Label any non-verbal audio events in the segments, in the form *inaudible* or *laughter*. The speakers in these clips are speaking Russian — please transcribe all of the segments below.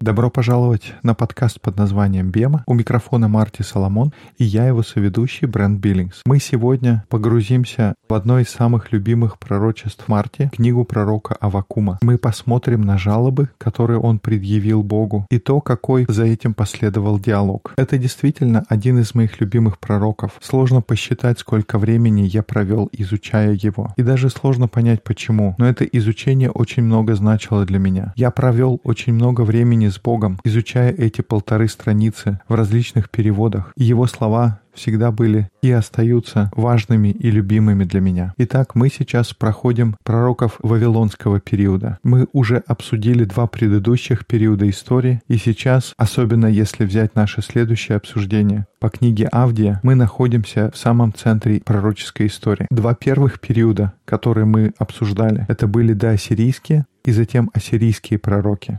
Добро пожаловать на подкаст под названием «Бема». У микрофона Марти Соломон и я его соведущий Брент Биллингс. Мы сегодня погрузимся в одно из самых любимых пророчеств Марти, книгу пророка Авакума. Мы посмотрим на жалобы, которые он предъявил Богу, и то, какой за этим последовал диалог. Это действительно один из моих любимых пророков. Сложно посчитать, сколько времени я провел, изучая его. И даже сложно понять, почему. Но это изучение очень много значило для меня. Я провел очень много времени с Богом, изучая эти полторы страницы в различных переводах. И его слова всегда были и остаются важными и любимыми для меня. Итак, мы сейчас проходим пророков Вавилонского периода. Мы уже обсудили два предыдущих периода истории, и сейчас, особенно если взять наше следующее обсуждение по книге Авдия, мы находимся в самом центре пророческой истории. Два первых периода, которые мы обсуждали, это были доассирийские и затем ассирийские пророки.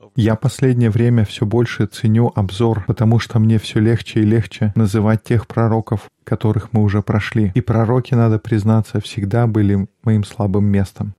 *laughs* Я последнее время все больше ценю обзор, потому что мне все легче и легче называть тех пророков, которых мы уже прошли. И пророки, надо признаться, всегда были моим слабым местом.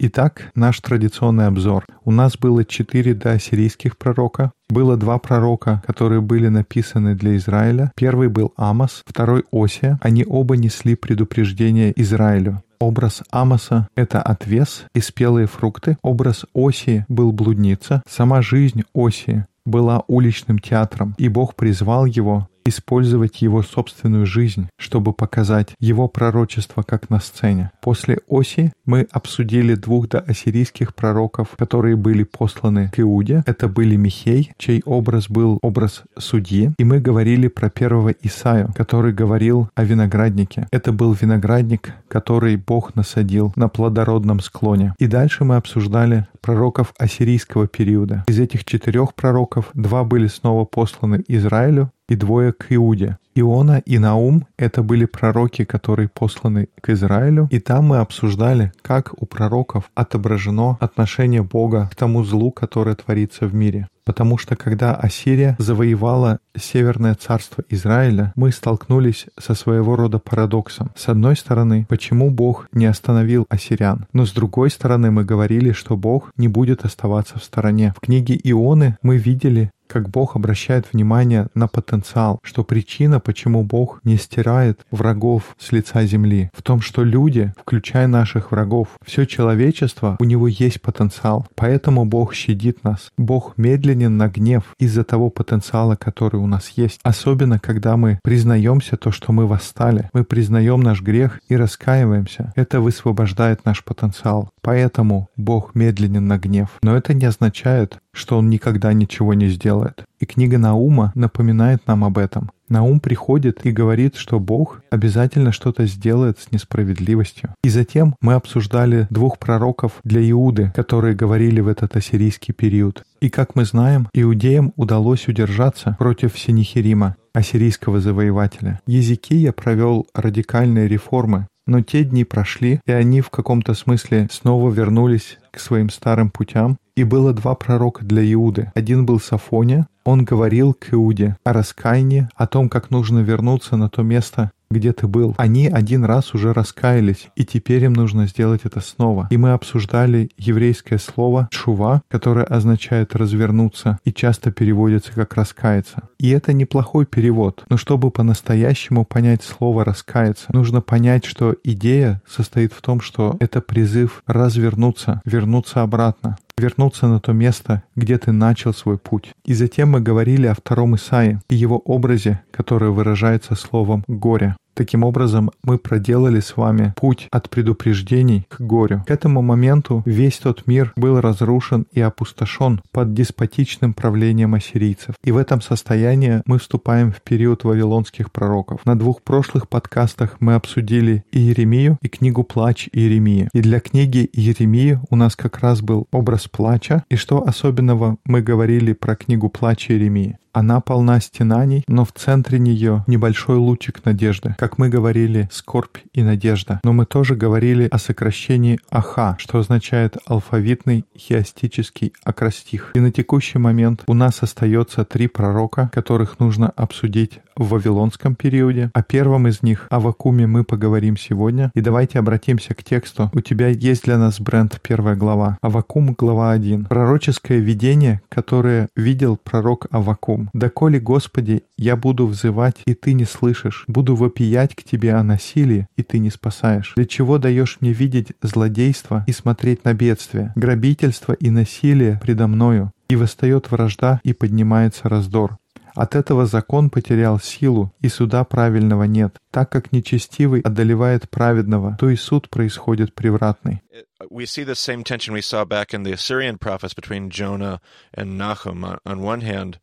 Итак, наш традиционный обзор. У нас было четыре доассирийских пророка, было два пророка, которые были написаны для Израиля. Первый был Амос, второй Осия. Они оба несли предупреждение Израилю. Образ Амоса — это отвес и спелые фрукты. Образ Осии был блудница. Сама жизнь Осии была уличным театром, и Бог призвал его использовать его собственную жизнь, чтобы показать его пророчество как на сцене. После Оси мы обсудили двух доассирийских пророков, которые были посланы к Иуде. Это были Михей, чей образ был образ судьи, и мы говорили про первого Исаю, который говорил о винограднике. Это был виноградник, который Бог насадил на плодородном склоне. И дальше мы обсуждали пророков ассирийского периода. Из этих четырех пророков два были снова посланы Израилю, и двое к Иуде. Иона и Наум — это были пророки, которые посланы к Израилю, и там мы обсуждали, как у пророков отображено отношение Бога к тому злу, которое творится в мире. Потому что когда Ассирия завоевала северное царство Израиля, мы столкнулись со своего рода парадоксом. С одной стороны, почему Бог не остановил ассирян? Но с другой стороны, мы говорили, что Бог не будет оставаться в стороне. В книге Ионы мы видели, как Бог обращает внимание на потенциал, что причина, почему Бог не стирает врагов с лица земли, в том, что люди, включая наших врагов, все человечество, у него есть потенциал. Поэтому Бог щадит нас. Бог медленен на гнев из-за того потенциала, который у нас есть. Особенно, когда мы признаемся то, что мы восстали. Мы признаем наш грех и раскаиваемся. Это высвобождает наш потенциал. Поэтому Бог медленен на гнев. Но это не означает, что он никогда ничего не сделает. И книга Наума напоминает нам об этом. Наум приходит и говорит, что Бог обязательно что-то сделает с несправедливостью. И затем мы обсуждали двух пророков для Иуды, которые говорили в этот ассирийский период. И как мы знаем, иудеям удалось удержаться против Синихирима, ассирийского завоевателя. Езекия провел радикальные реформы, но те дни прошли, и они в каком-то смысле снова вернулись к своим старым путям. И было два пророка для Иуды. Один был Сафония, он говорил к Иуде о раскаянии, о том, как нужно вернуться на то место, где ты был. Они один раз уже раскаялись, и теперь им нужно сделать это снова. И мы обсуждали еврейское слово «шува», которое означает «развернуться» и часто переводится как «раскаяться». И это неплохой перевод, но чтобы по-настоящему понять слово «раскаяться», нужно понять, что идея состоит в том, что это призыв развернуться, вернуться обратно вернуться на то место, где ты начал свой путь. И затем мы говорили о втором Исаии и его образе, который выражается словом «горе». Таким образом, мы проделали с вами путь от предупреждений к горю. К этому моменту весь тот мир был разрушен и опустошен под деспотичным правлением ассирийцев. И в этом состоянии мы вступаем в период вавилонских пророков. На двух прошлых подкастах мы обсудили Иеремию и книгу «Плач Иеремии». И для книги Иеремии у нас как раз был образ плача. И что особенного мы говорили про книгу «Плач Иеремии»? Она полна стенаний, но в центре нее небольшой лучик надежды. Как мы говорили, скорбь и надежда. Но мы тоже говорили о сокращении АХА, что означает алфавитный хиастический акростих. И на текущий момент у нас остается три пророка, которых нужно обсудить в Вавилонском периоде. О первом из них, о Вакуме, мы поговорим сегодня. И давайте обратимся к тексту. У тебя есть для нас бренд первая глава. Авакум, глава 1. Пророческое видение, которое видел пророк Авакум. «Доколе, Господи, я буду взывать, и Ты не слышишь, буду вопиять к Тебе о насилии, и Ты не спасаешь. Для чего даешь мне видеть злодейство и смотреть на бедствие, грабительство и насилие предо мною? И восстает вражда, и поднимается раздор. От этого закон потерял силу, и суда правильного нет. Так как нечестивый одолевает праведного, то и суд происходит превратный. We see the same tension we saw back in the Assyrian prophets between Jonah and Nahum. On one hand,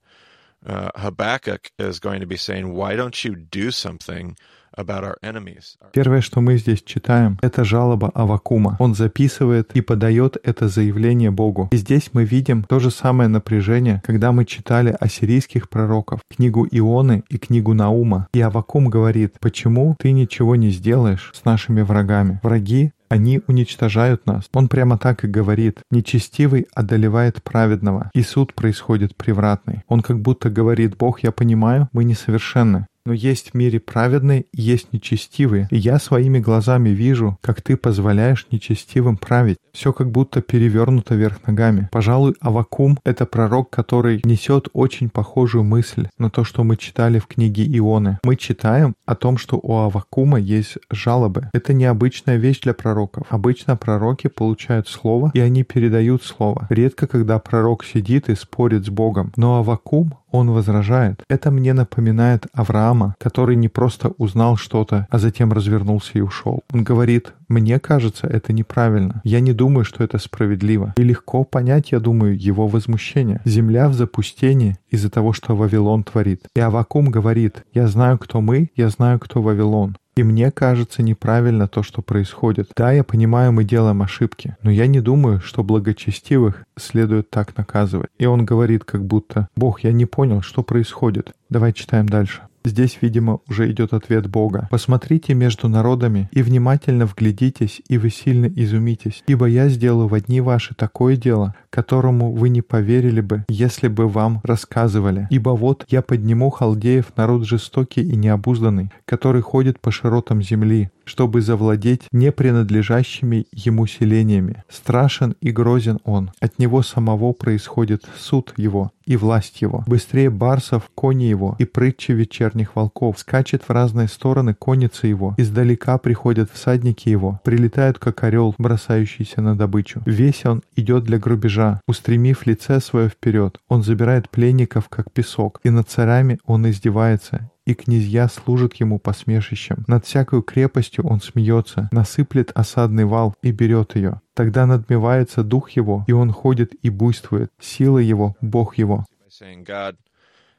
Первое, что мы здесь читаем, это жалоба Авакума. Он записывает и подает это заявление Богу. И здесь мы видим то же самое напряжение, когда мы читали о сирийских пророков, книгу Ионы и книгу Наума. И Авакум говорит, почему ты ничего не сделаешь с нашими врагами? Враги они уничтожают нас. Он прямо так и говорит. Нечестивый одолевает праведного, и суд происходит превратный. Он как будто говорит, Бог, я понимаю, мы несовершенны. Но есть в мире праведные и есть нечестивые. И я своими глазами вижу, как ты позволяешь нечестивым править. Все как будто перевернуто вверх ногами. Пожалуй, Авакум — это пророк, который несет очень похожую мысль на то, что мы читали в книге Ионы. Мы читаем о том, что у Авакума есть жалобы. Это необычная вещь для пророков. Обычно пророки получают слово, и они передают слово. Редко, когда пророк сидит и спорит с Богом. Но Авакум, он возражает. Это мне напоминает Авраама, который не просто узнал что-то, а затем развернулся и ушел. Он говорит, мне кажется, это неправильно. Я не думаю, что это справедливо. И легко понять, я думаю, его возмущение. Земля в запустении из-за того, что Вавилон творит. И Авакум говорит, я знаю, кто мы, я знаю, кто Вавилон. И мне кажется неправильно то, что происходит. Да, я понимаю, мы делаем ошибки, но я не думаю, что благочестивых следует так наказывать. И он говорит как будто, «Бог, я не понял, что происходит». Давай читаем дальше. Здесь, видимо, уже идет ответ Бога. «Посмотрите между народами и внимательно вглядитесь, и вы сильно изумитесь, ибо я сделаю в одни ваши такое дело, которому вы не поверили бы, если бы вам рассказывали. Ибо вот я подниму халдеев, народ жестокий и необузданный, который ходит по широтам земли, чтобы завладеть непринадлежащими ему селениями. Страшен и грозен он. От него самого происходит суд его и власть его. Быстрее барсов кони его и прытчи вечерних волков. Скачет в разные стороны конница его. Издалека приходят всадники его. Прилетают, как орел, бросающийся на добычу. Весь он идет для грубежа, устремив лице свое вперед. Он забирает пленников, как песок, и над царями он издевается и князья служат ему посмешищем. Над всякой крепостью он смеется, насыплет осадный вал и берет ее. Тогда надмевается дух его, и он ходит и буйствует. Сила его — Бог его.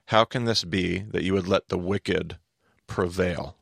How can this be that you would let the wicked prevail?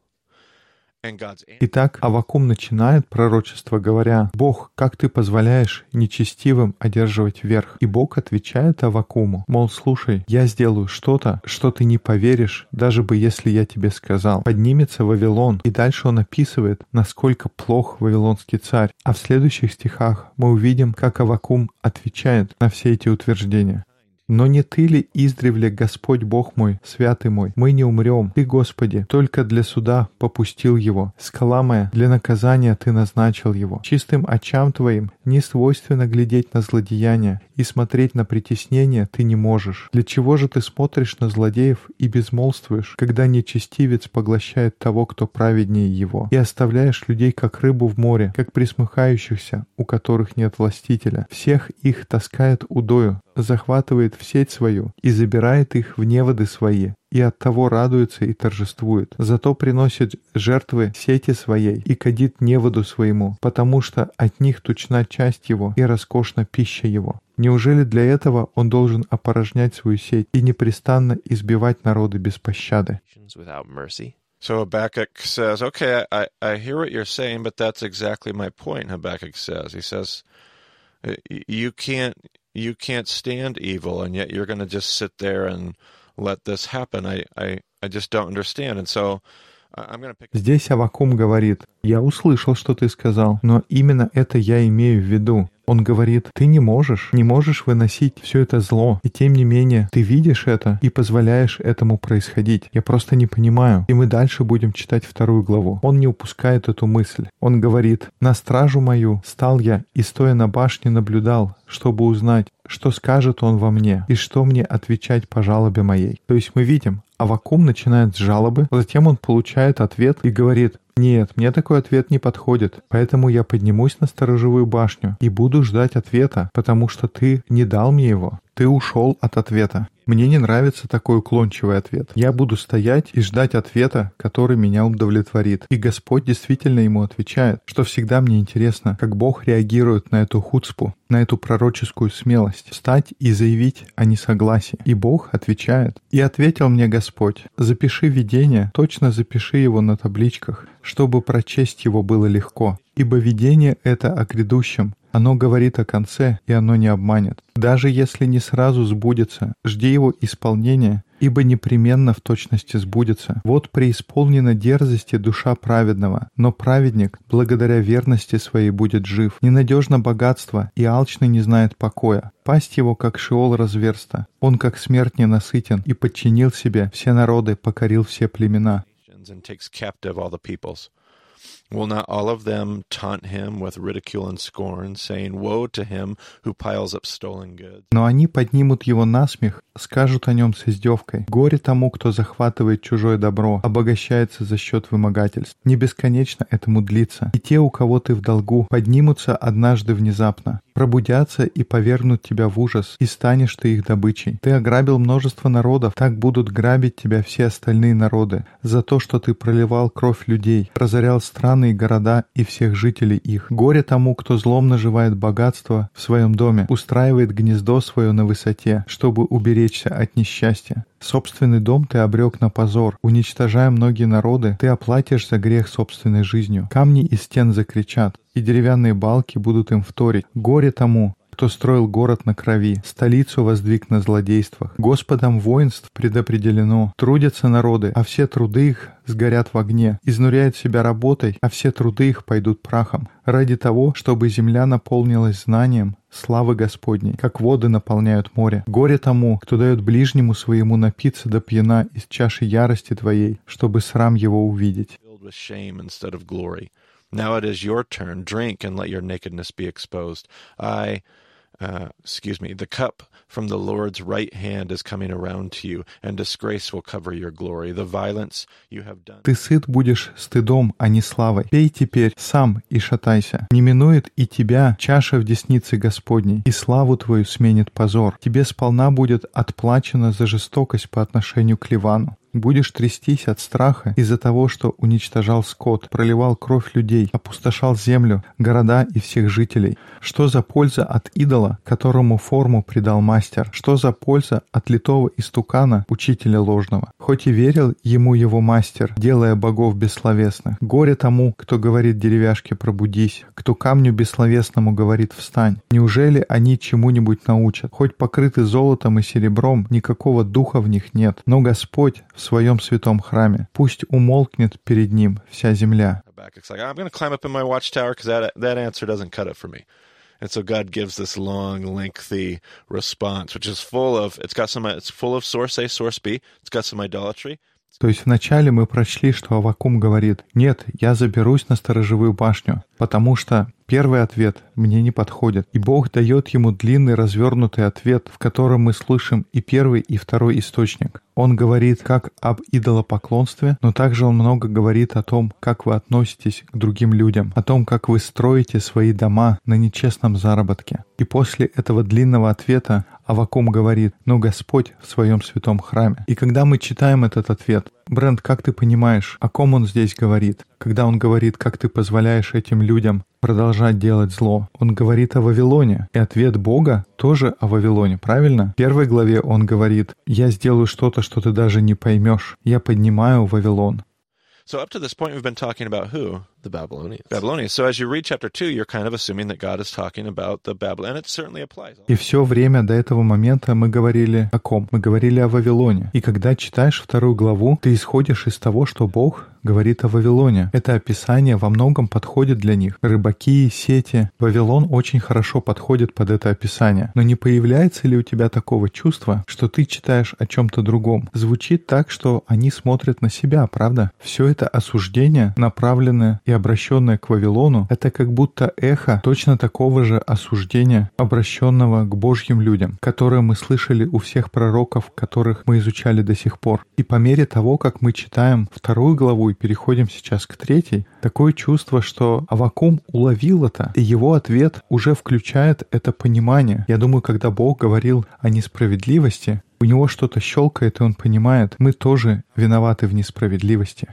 Итак, Авакум начинает пророчество, говоря, «Бог, как ты позволяешь нечестивым одерживать верх?» И Бог отвечает Авакуму, мол, слушай, я сделаю что-то, что ты не поверишь, даже бы если я тебе сказал. Поднимется Вавилон, и дальше он описывает, насколько плох вавилонский царь. А в следующих стихах мы увидим, как Авакум отвечает на все эти утверждения. Но не Ты ли издревле, Господь Бог мой, святый мой? Мы не умрем. Ты, Господи, только для суда попустил его. Скала моя, для наказания Ты назначил его. Чистым очам Твоим не свойственно глядеть на злодеяния, и смотреть на притеснение Ты не можешь. Для чего же Ты смотришь на злодеев и безмолвствуешь, когда нечестивец поглощает того, кто праведнее его, и оставляешь людей как рыбу в море, как присмыхающихся, у которых нет властителя? Всех их таскает удою, захватывает в сеть свою и забирает их в неводы свои, и от того радуется и торжествует. Зато приносит жертвы сети своей и кадит неводу своему, потому что от них тучна часть его и роскошна пища его. Неужели для этого он должен опорожнять свою сеть и непрестанно избивать народы без пощады? So Habakkuk says, okay, I, I hear what you're saying, but that's exactly my point, Habakkuk says. He says, you can't you can't stand evil, and yet you're going to just sit there and let this happen? I, I, I just don't understand. And so Здесь Авакум говорит, «Я услышал, что ты сказал, но именно это я имею в виду. Он говорит, ты не можешь, не можешь выносить все это зло, и тем не менее ты видишь это и позволяешь этому происходить. Я просто не понимаю. И мы дальше будем читать вторую главу. Он не упускает эту мысль. Он говорит, на стражу мою стал я и стоя на башне наблюдал, чтобы узнать, что скажет он во мне и что мне отвечать по жалобе моей. То есть мы видим, Авакум начинает с жалобы, затем он получает ответ и говорит, «Нет, мне такой ответ не подходит, поэтому я поднимусь на сторожевую башню и буду ждать ответа, потому что ты не дал мне его. Ты ушел от ответа. Мне не нравится такой уклончивый ответ. Я буду стоять и ждать ответа, который меня удовлетворит. И Господь действительно ему отвечает, что всегда мне интересно, как Бог реагирует на эту хуцпу, на эту пророческую смелость, встать и заявить о несогласии. И Бог отвечает. «И ответил мне Господь, запиши видение, точно запиши его на табличках, чтобы прочесть его было легко, ибо видение это о грядущем, оно говорит о конце, и оно не обманет. Даже если не сразу сбудется, жди его исполнения, ибо непременно в точности сбудется. Вот преисполнена дерзости душа праведного, но праведник, благодаря верности своей, будет жив. Ненадежно богатство, и алчный не знает покоя. Пасть его, как шиол разверста. Он, как смерть, ненасытен, и подчинил себе все народы, покорил все племена. Will not all of them taunt him with ridicule and scorn, saying, Woe to him who piles up stolen goods? Но они поднимут его насмех, скажут о нем с издевкой. Горе тому, кто захватывает чужое добро, обогащается за счет вымогательств. Не бесконечно этому длится. И те, у кого ты в долгу, поднимутся однажды внезапно пробудятся и повергнут тебя в ужас, и станешь ты их добычей. Ты ограбил множество народов, так будут грабить тебя все остальные народы, за то, что ты проливал кровь людей, разорял страны и города и всех жителей их. Горе тому, кто злом наживает богатство в своем доме, устраивает гнездо свое на высоте, чтобы уберечься от несчастья. Собственный дом ты обрек на позор. Уничтожая многие народы, ты оплатишь за грех собственной жизнью. Камни из стен закричат, и деревянные балки будут им вторить. Горе тому, кто строил город на крови, столицу воздвиг на злодействах. Господом воинств предопределено. Трудятся народы, а все труды их сгорят в огне. Изнуряют себя работой, а все труды их пойдут прахом. Ради того, чтобы земля наполнилась знанием, славы Господней, как воды наполняют море. Горе тому, кто дает ближнему своему напиться до пьяна из чаши ярости твоей, чтобы срам его увидеть. Now it is your turn. Drink and let your nakedness be exposed. I uh, excuse me, the cup from the Lord's right hand is coming around to you, and disgrace will cover your glory. The violence you have done. Ты сыт будешь стыдом, а не славой. Пей теперь сам и шатайся. Не минует и тебя чаша в деснице Господней, и славу твою сменит позор. Тебе сполна будет отплачено за жестокость по отношению к Ливану. Будешь трястись от страха из-за того, что уничтожал скот, проливал кровь людей, опустошал землю, города и всех жителей. Что за польза от идола, которому форму придал мастер? Что за польза от литого истукана, учителя ложного? Хоть и верил ему его мастер, делая богов бессловесных. Горе тому, кто говорит деревяшке «пробудись», кто камню бессловесному говорит «встань». Неужели они чему-нибудь научат? Хоть покрыты золотом и серебром, никакого духа в них нет. Но Господь в своем святом храме. Пусть умолкнет перед ним вся земля. And so God gives this long, lengthy response, which is full of, it's got some, it's full of source A, source B, it's got some idolatry. То есть вначале мы прочли, что Авакум говорит, «Нет, я заберусь на сторожевую башню, потому что Первый ответ мне не подходит, и Бог дает ему длинный развернутый ответ, в котором мы слышим и первый, и второй источник. Он говорит как об идолопоклонстве, но также он много говорит о том, как вы относитесь к другим людям, о том, как вы строите свои дома на нечестном заработке. И после этого длинного ответа Авакум говорит, но Господь в своем святом храме. И когда мы читаем этот ответ, Брент, как ты понимаешь, о ком он здесь говорит? Когда он говорит, как ты позволяешь этим людям продолжать делать зло, он говорит о Вавилоне. И ответ Бога тоже о Вавилоне, правильно? В первой главе он говорит, я сделаю что-то, что ты даже не поймешь. Я поднимаю Вавилон. So up to this point we've been talking about who? The Babylonians. Babylonians. So as you read chapter 2, you're kind of assuming that God is talking about the Babylon, and it certainly applies. И все время до этого момента мы говорили о ком? Мы говорили о Вавилоне. И когда читаешь вторую главу, ты исходишь из того, что Бог говорит о Вавилоне. Это описание во многом подходит для них. Рыбаки, сети. Вавилон очень хорошо подходит под это описание. Но не появляется ли у тебя такого чувства, что ты читаешь о чем-то другом? Звучит так, что они смотрят на себя, правда? Все это осуждение, направленное и обращенное к Вавилону, это как будто эхо точно такого же осуждения, обращенного к Божьим людям, которое мы слышали у всех пророков, которых мы изучали до сих пор. И по мере того, как мы читаем вторую главу переходим сейчас к третьей, такое чувство, что Авакум уловил это, и его ответ уже включает это понимание. Я думаю, когда Бог говорил о несправедливости, у него что-то щелкает, и он понимает, мы тоже виноваты в несправедливости.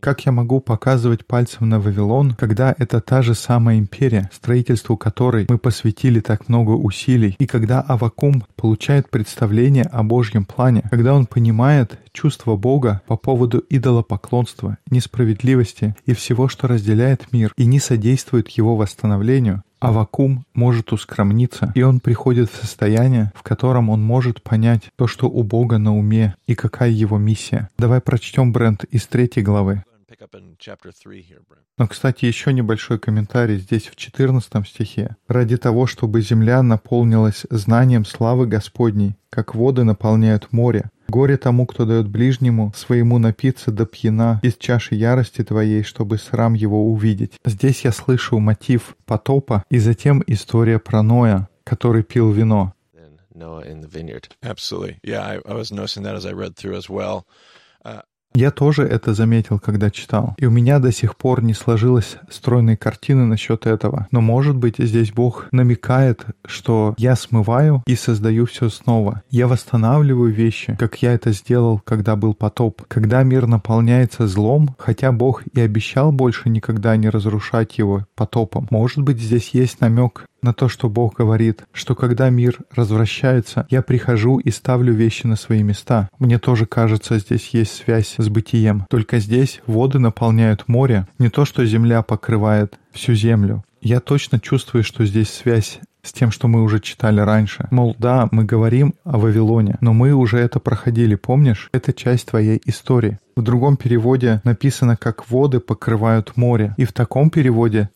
Как я могу показывать пальцем на Вавилон, когда это та же самая империя, строительству которой мы посвятили так много усилий, и когда Авакум получает представление о Божьем плане, когда он понимает чувство Бога по поводу идолопоклонства, несправедливости и всего, что разделяет мир и не содействует его восстановлению, а вакуум может ускромниться, и он приходит в состояние, в котором он может понять то, что у Бога на уме и какая его миссия. Давай прочтем, Брент, из третьей главы. Но, кстати, еще небольшой комментарий здесь в 14 стихе. «Ради того, чтобы земля наполнилась знанием славы Господней, как воды наполняют море, Горе тому, кто дает ближнему своему напиться до пьяна из чаши ярости твоей, чтобы срам его увидеть. Здесь я слышу мотив потопа и затем история про Ноя, который пил вино. Noah in the vineyard. Absolutely. Yeah, I, I was noticing that as I read through as well. Uh, я тоже это заметил, когда читал. И у меня до сих пор не сложилась стройной картины насчет этого. Но может быть здесь Бог намекает, что я смываю и создаю все снова. Я восстанавливаю вещи, как я это сделал, когда был потоп. Когда мир наполняется злом, хотя Бог и обещал больше никогда не разрушать его потопом. Может быть здесь есть намек на то, что Бог говорит, что когда мир развращается, я прихожу и ставлю вещи на свои места. Мне тоже кажется, здесь есть связь с бытием. Только здесь воды наполняют море, не то, что земля покрывает всю землю. Я точно чувствую, что здесь связь с тем, что мы уже читали раньше. Мол, да, мы говорим о Вавилоне, но мы уже это проходили, помнишь? Это часть твоей истории. В другом переводе написано, как воды покрывают море. И в таком переводе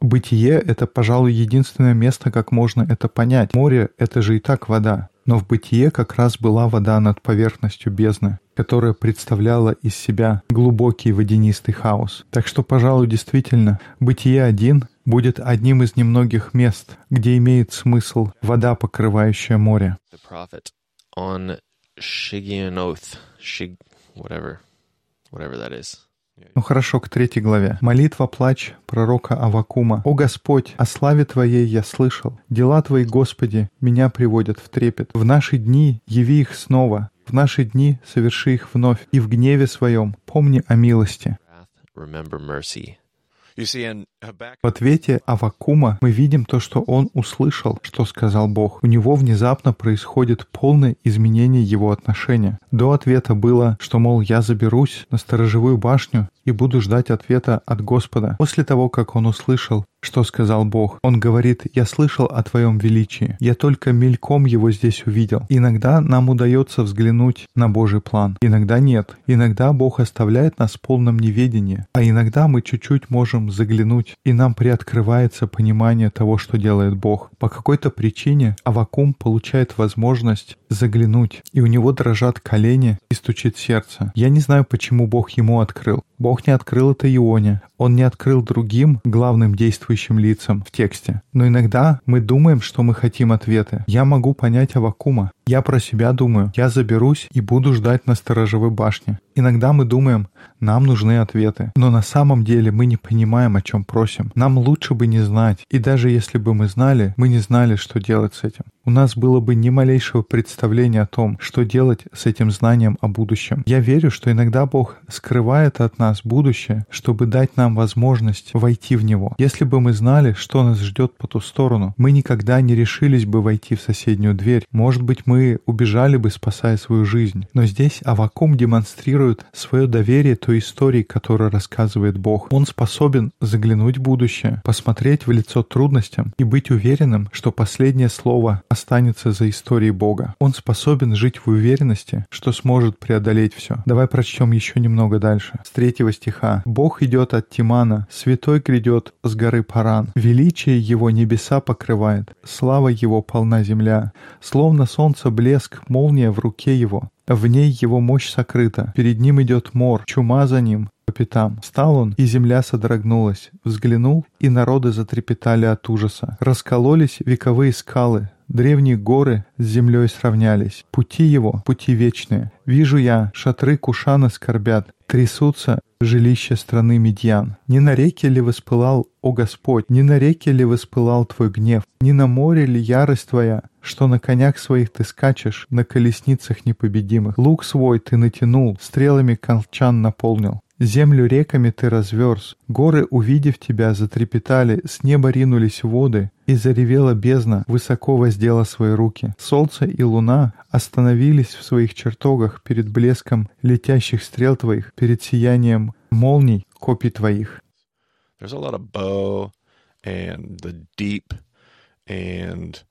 Бытие — это, пожалуй, единственное место, как можно это понять. Море — это же и так вода. Но в бытие как раз была вода над поверхностью бездны, которая представляла из себя глубокий водянистый хаос. Так что, пожалуй, действительно, бытие один будет одним из немногих мест, где имеет смысл вода, покрывающая море. Whatever, whatever that is. Ну хорошо, к третьей главе. Молитва плач пророка Авакума. «О Господь, о славе Твоей я слышал. Дела Твои, Господи, меня приводят в трепет. В наши дни яви их снова. В наши дни соверши их вновь. И в гневе своем помни о милости». В ответе Авакума мы видим то, что он услышал, что сказал Бог. У него внезапно происходит полное изменение его отношения. До ответа было, что, мол, я заберусь на сторожевую башню и буду ждать ответа от Господа. После того, как он услышал, что сказал Бог, он говорит, «Я слышал о Твоем величии, я только мельком его здесь увидел». Иногда нам удается взглянуть на Божий план, иногда нет. Иногда Бог оставляет нас в полном неведении, а иногда мы чуть-чуть можем заглянуть, и нам приоткрывается понимание того, что делает Бог. По какой-то причине Авакум получает возможность заглянуть, и у него дрожат колени и стучит сердце. Я не знаю, почему Бог ему открыл. Бог не открыл это Ионе, он не открыл другим главным действующим лицам в тексте. Но иногда мы думаем, что мы хотим ответы. Я могу понять Авакума. Я про себя думаю. Я заберусь и буду ждать на сторожевой башне. Иногда мы думаем, нам нужны ответы. Но на самом деле мы не понимаем, о чем просим. Нам лучше бы не знать. И даже если бы мы знали, мы не знали, что делать с этим у нас было бы ни малейшего представления о том, что делать с этим знанием о будущем. Я верю, что иногда Бог скрывает от нас будущее, чтобы дать нам возможность войти в него. Если бы мы знали, что нас ждет по ту сторону, мы никогда не решились бы войти в соседнюю дверь. Может быть, мы убежали бы, спасая свою жизнь. Но здесь Авакум демонстрирует свое доверие той истории, которую рассказывает Бог. Он способен заглянуть в будущее, посмотреть в лицо трудностям и быть уверенным, что последнее слово останется за историей Бога. Он способен жить в уверенности, что сможет преодолеть все. Давай прочтем еще немного дальше. С третьего стиха. «Бог идет от Тимана, святой грядет с горы Паран. Величие его небеса покрывает, слава его полна земля. Словно солнце блеск, молния в руке его. В ней его мощь сокрыта. Перед ним идет мор, чума за ним, по пятам. Стал он, и земля содрогнулась. Взглянул, и народы затрепетали от ужаса. Раскололись вековые скалы, Древние горы с землей сравнялись. Пути его — пути вечные. Вижу я, шатры Кушана скорбят. Трясутся жилища страны Медьян. Не на реке ли воспылал, о Господь, не на реке ли воспылал Твой гнев? Не на море ли ярость Твоя, что на конях своих Ты скачешь, на колесницах непобедимых? Лук свой Ты натянул, стрелами колчан наполнил. Землю реками ты разверз, горы, увидев тебя, затрепетали, с неба ринулись воды, и заревела бездна, высоко воздела свои руки. Солнце и луна остановились в своих чертогах перед блеском летящих стрел твоих, перед сиянием молний копий твоих. And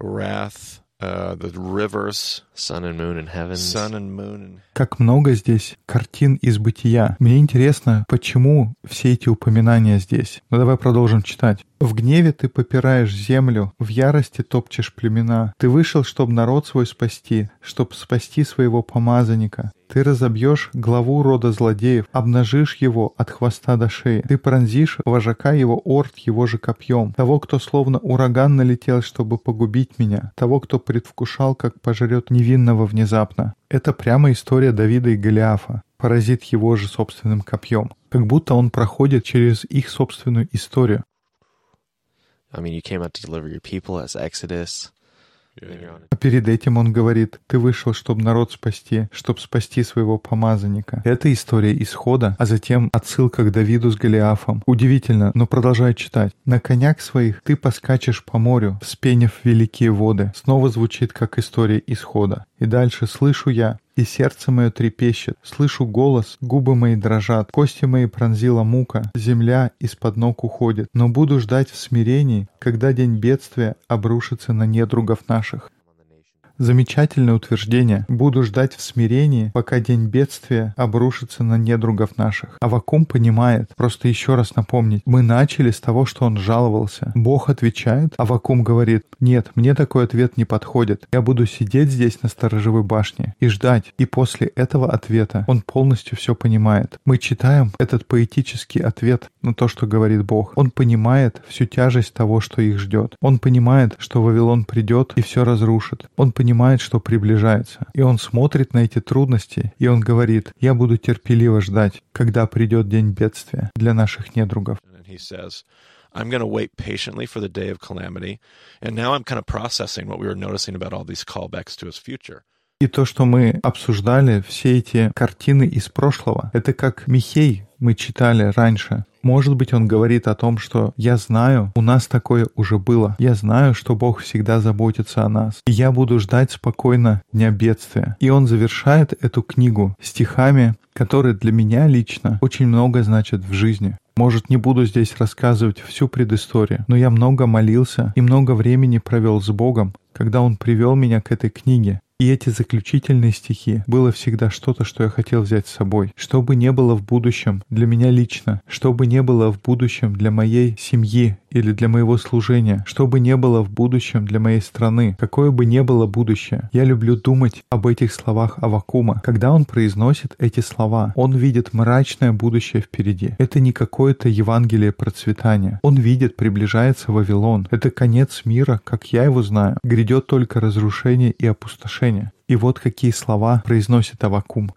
wrath uh, the rivers, sun and moon and heavens. sun and moon. And... Как много здесь картин из бытия. Мне интересно, почему все эти упоминания здесь. Ну давай продолжим читать. В гневе ты попираешь землю, в ярости топчешь племена. Ты вышел, чтобы народ свой спасти, чтобы спасти своего помазанника. Ты разобьешь главу рода злодеев, обнажишь его от хвоста до шеи. Ты пронзишь вожака его орд его же копьем. Того, кто словно ураган налетел, чтобы погубить меня. Того, кто предвкушал, как пожрет невинного внезапно. Это прямо история Давида и Голиафа. Поразит его же собственным копьем. Как будто он проходит через их собственную историю. I mean, you came out to deliver your people as Exodus. А перед этим он говорит, ты вышел, чтобы народ спасти, чтобы спасти своего помазанника. Это история исхода, а затем отсылка к Давиду с Голиафом. Удивительно, но продолжай читать. На конях своих ты поскачешь по морю, вспенив великие воды. Снова звучит как история исхода. И дальше слышу я, и сердце мое трепещет. Слышу голос, губы мои дрожат, кости мои пронзила мука, земля из-под ног уходит. Но буду ждать в смирении, когда день бедствия обрушится на недругов наших. Замечательное утверждение. Буду ждать в смирении, пока день бедствия обрушится на недругов наших. Авакум понимает, просто еще раз напомнить, мы начали с того, что он жаловался. Бог отвечает, Авакум говорит, нет, мне такой ответ не подходит. Я буду сидеть здесь на сторожевой башне и ждать. И после этого ответа он полностью все понимает. Мы читаем этот поэтический ответ на то, что говорит Бог. Он понимает всю тяжесть того, что их ждет. Он понимает, что Вавилон придет и все разрушит. Он понимает, понимает, что приближается. И он смотрит на эти трудности, и он говорит, я буду терпеливо ждать, когда придет день бедствия для наших недругов. I'm going to wait patiently for the day of calamity. And now I'm kind of processing what we were noticing about all these callbacks to his future. И то, что мы обсуждали, все эти картины из прошлого, это как Михей мы читали раньше. Может быть, он говорит о том, что «я знаю, у нас такое уже было. Я знаю, что Бог всегда заботится о нас. И я буду ждать спокойно дня бедствия». И он завершает эту книгу стихами, которые для меня лично очень много значат в жизни. Может, не буду здесь рассказывать всю предысторию, но я много молился и много времени провел с Богом, когда Он привел меня к этой книге. И эти заключительные стихи было всегда что-то, что я хотел взять с собой. Что бы не было в будущем для меня лично, что бы не было в будущем для моей семьи или для моего служения, что бы не было в будущем для моей страны, какое бы не было будущее. Я люблю думать об этих словах Авакума. Когда он произносит эти слова, он видит мрачное будущее впереди. Это не какое-то Евангелие процветания. Он видит, приближается Вавилон. Это конец мира, как я его знаю. Грядет только разрушение и опустошение. И вот какие слова произносит Авакум.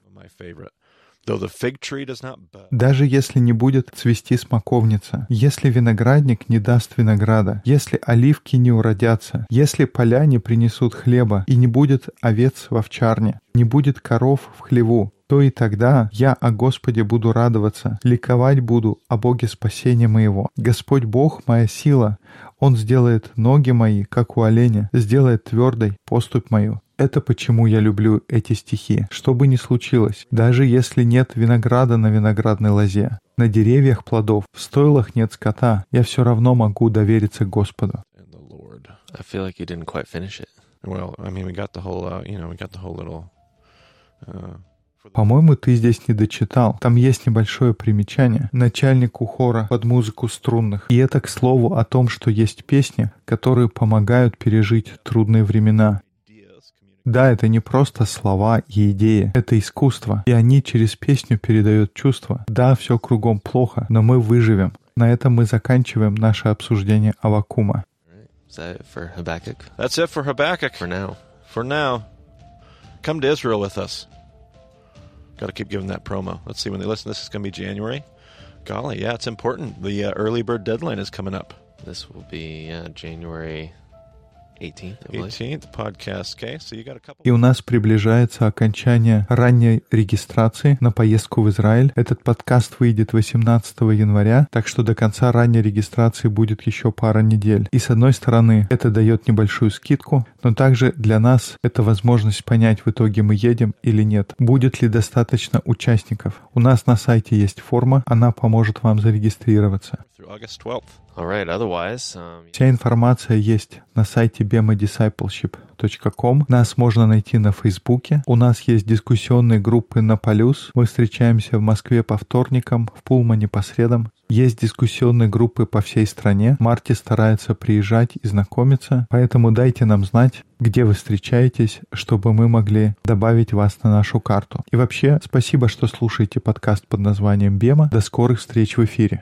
Даже если не будет цвести смоковница, если виноградник не даст винограда, если оливки не уродятся, если поля не принесут хлеба и не будет овец в овчарне, не будет коров в хлеву, то и тогда я о Господе буду радоваться, ликовать буду о Боге спасения моего. Господь Бог — моя сила. Он сделает ноги мои, как у оленя, сделает твердой поступь мою. Это почему я люблю эти стихи. Что бы ни случилось, даже если нет винограда на виноградной лозе, на деревьях плодов, в стойлах нет скота, я все равно могу довериться Господу. Uh, По-моему, ты здесь не дочитал. Там есть небольшое примечание. Начальнику хора под музыку струнных. И это к слову о том, что есть песни, которые помогают пережить трудные времена. Да, это не просто слова и идеи, это искусство. И они через песню передают чувства. Да, все кругом плохо, но мы выживем. На этом мы заканчиваем наше обсуждение Авакума. It for Habakkuk? That's it for Habakkuk. For now. For now, come to Israel with us. Got to keep giving that promo. Let's see when they listen. This is going to be January. Golly, yeah, it's important. The uh, early bird deadline is coming up. This will be uh, January И у нас приближается окончание ранней регистрации на поездку в Израиль. Этот подкаст выйдет 18 января, так что до конца ранней регистрации будет еще пара недель. И с одной стороны, это дает небольшую скидку, но также для нас это возможность понять, в итоге мы едем или нет. Будет ли достаточно участников. У нас на сайте есть форма, она поможет вам зарегистрироваться. Through August 12th. All right. Otherwise, um, Вся информация есть на сайте bemadiscipleship.com. Нас можно найти на Фейсбуке. У нас есть дискуссионные группы на Полюс. Мы встречаемся в Москве по вторникам, в Пулмане по средам. Есть дискуссионные группы по всей стране. Марти старается приезжать и знакомиться, поэтому дайте нам знать, где вы встречаетесь, чтобы мы могли добавить вас на нашу карту. И вообще, спасибо, что слушаете подкаст под названием «Бема». До скорых встреч в эфире.